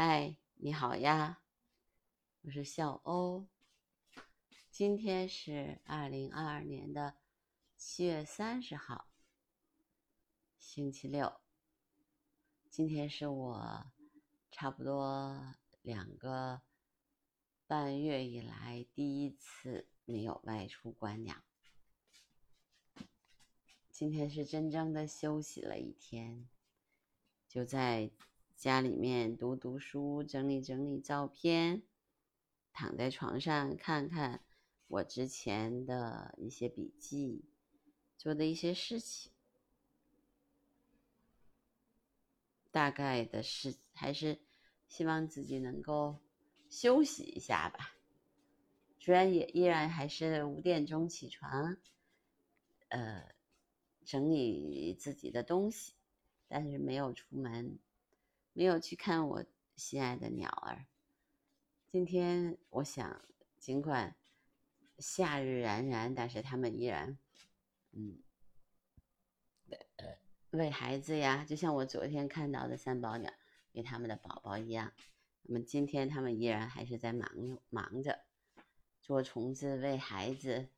嗨，你好呀，我是小欧。今天是二零二二年的七月三十号，星期六。今天是我差不多两个半月以来第一次没有外出观鸟。今天是真正的休息了一天，就在家里面读读书，整理整理照片，躺在床上看看我之前的一些笔记，做的一些事情。大概的是还是希望自己能够休息一下吧。虽然也依然还是五点钟起床，呃。整理自己的东西，但是没有出门，没有去看我心爱的鸟儿。今天我想，尽管夏日冉冉，但是他们依然，嗯，喂孩子呀，就像我昨天看到的三宝鸟给他们的宝宝一样。那么今天他们依然还是在忙忙着捉虫子、喂孩子，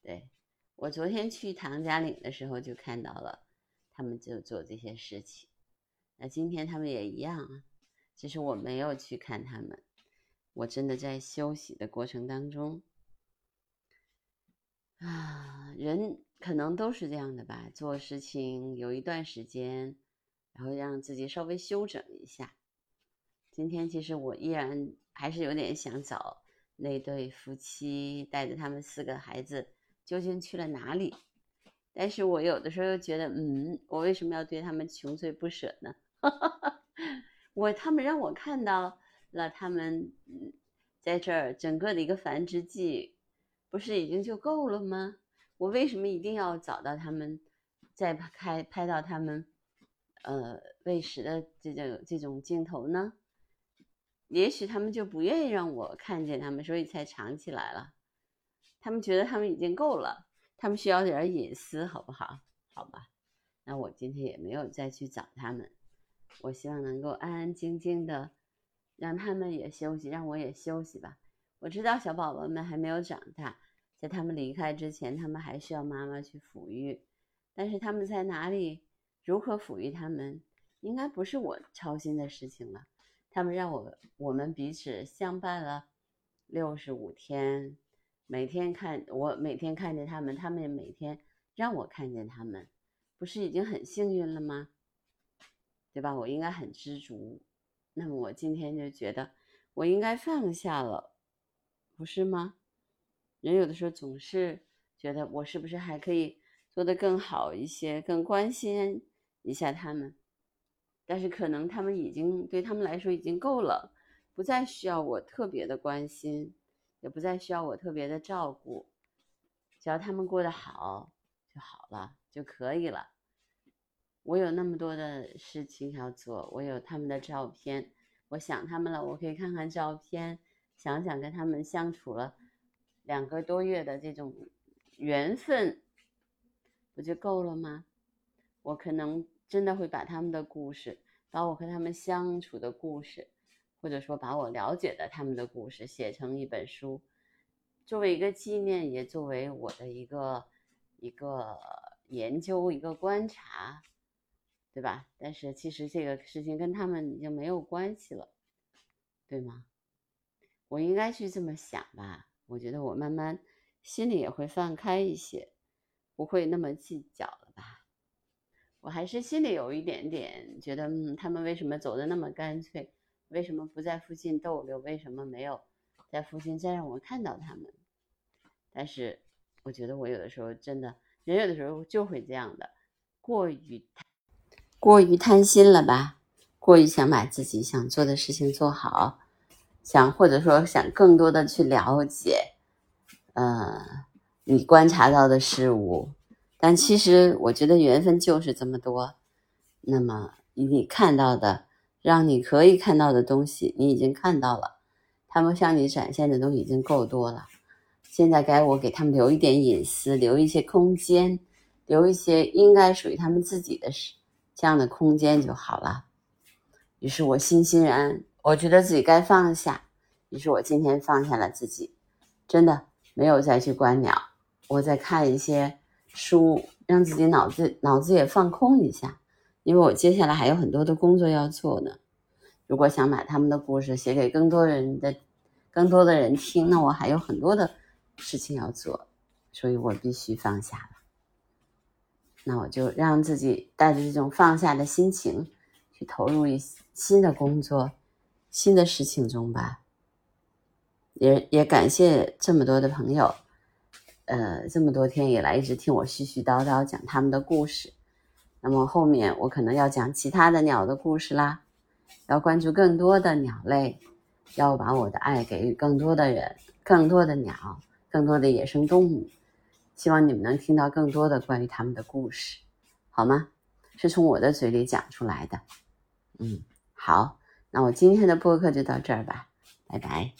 对。我昨天去唐家岭的时候就看到了，他们就做这些事情。那今天他们也一样啊，只是我没有去看他们。我真的在休息的过程当中啊，人可能都是这样的吧，做事情有一段时间，然后让自己稍微休整一下。今天其实我依然还是有点想找那对夫妻，带着他们四个孩子。究竟去了哪里？但是我有的时候又觉得，嗯，我为什么要对他们穷追不舍呢？哈 哈我他们让我看到了他们在这儿整个的一个繁殖季，不是已经就够了吗？我为什么一定要找到他们，再拍拍到他们呃喂食的这种这种镜头呢？也许他们就不愿意让我看见他们，所以才藏起来了。他们觉得他们已经够了，他们需要点隐私，好不好？好吧，那我今天也没有再去找他们。我希望能够安安静静的，让他们也休息，让我也休息吧。我知道小宝宝们还没有长大，在他们离开之前，他们还需要妈妈去抚育。但是他们在哪里，如何抚育他们，应该不是我操心的事情了。他们让我我们彼此相伴了六十五天。每天看我，每天看见他们，他们也每天让我看见他们，不是已经很幸运了吗？对吧？我应该很知足。那么我今天就觉得我应该放下了，不是吗？人有的时候总是觉得我是不是还可以做得更好一些，更关心一下他们，但是可能他们已经对他们来说已经够了，不再需要我特别的关心。也不再需要我特别的照顾，只要他们过得好就好了，就可以了。我有那么多的事情要做，我有他们的照片，我想他们了，我可以看看照片，想想跟他们相处了两个多月的这种缘分，不就够了吗？我可能真的会把他们的故事，把我和他们相处的故事。或者说，把我了解的他们的故事写成一本书，作为一个纪念，也作为我的一个一个研究、一个观察，对吧？但是其实这个事情跟他们已经没有关系了，对吗？我应该去这么想吧。我觉得我慢慢心里也会放开一些，不会那么计较了吧？我还是心里有一点点觉得，嗯，他们为什么走的那么干脆？为什么不在附近逗留？为什么没有在附近再让我看到他们？但是我觉得我有的时候真的，人有的时候就会这样的，过于过于贪心了吧？过于想把自己想做的事情做好，想或者说想更多的去了解，呃，你观察到的事物。但其实我觉得缘分就是这么多。那么你看到的。让你可以看到的东西，你已经看到了，他们向你展现的东西已经够多了。现在该我给他们留一点隐私，留一些空间，留一些应该属于他们自己的事，这样的空间就好了。于是我欣欣然，我觉得自己该放下，于是我今天放下了自己，真的没有再去观鸟，我在看一些书，让自己脑子脑子也放空一下，因为我接下来还有很多的工作要做呢。如果想把他们的故事写给更多人的、更多的人听，那我还有很多的事情要做，所以我必须放下。那我就让自己带着这种放下的心情，去投入一新的工作、新的事情中吧。也也感谢这么多的朋友，呃，这么多天以来一直听我絮絮叨叨讲他们的故事。那么后面我可能要讲其他的鸟的故事啦，要关注更多的鸟类，要把我的爱给予更多的人、更多的鸟、更多的野生动物。希望你们能听到更多的关于他们的故事，好吗？是从我的嘴里讲出来的。嗯，好，那我今天的播客就到这儿吧，拜拜。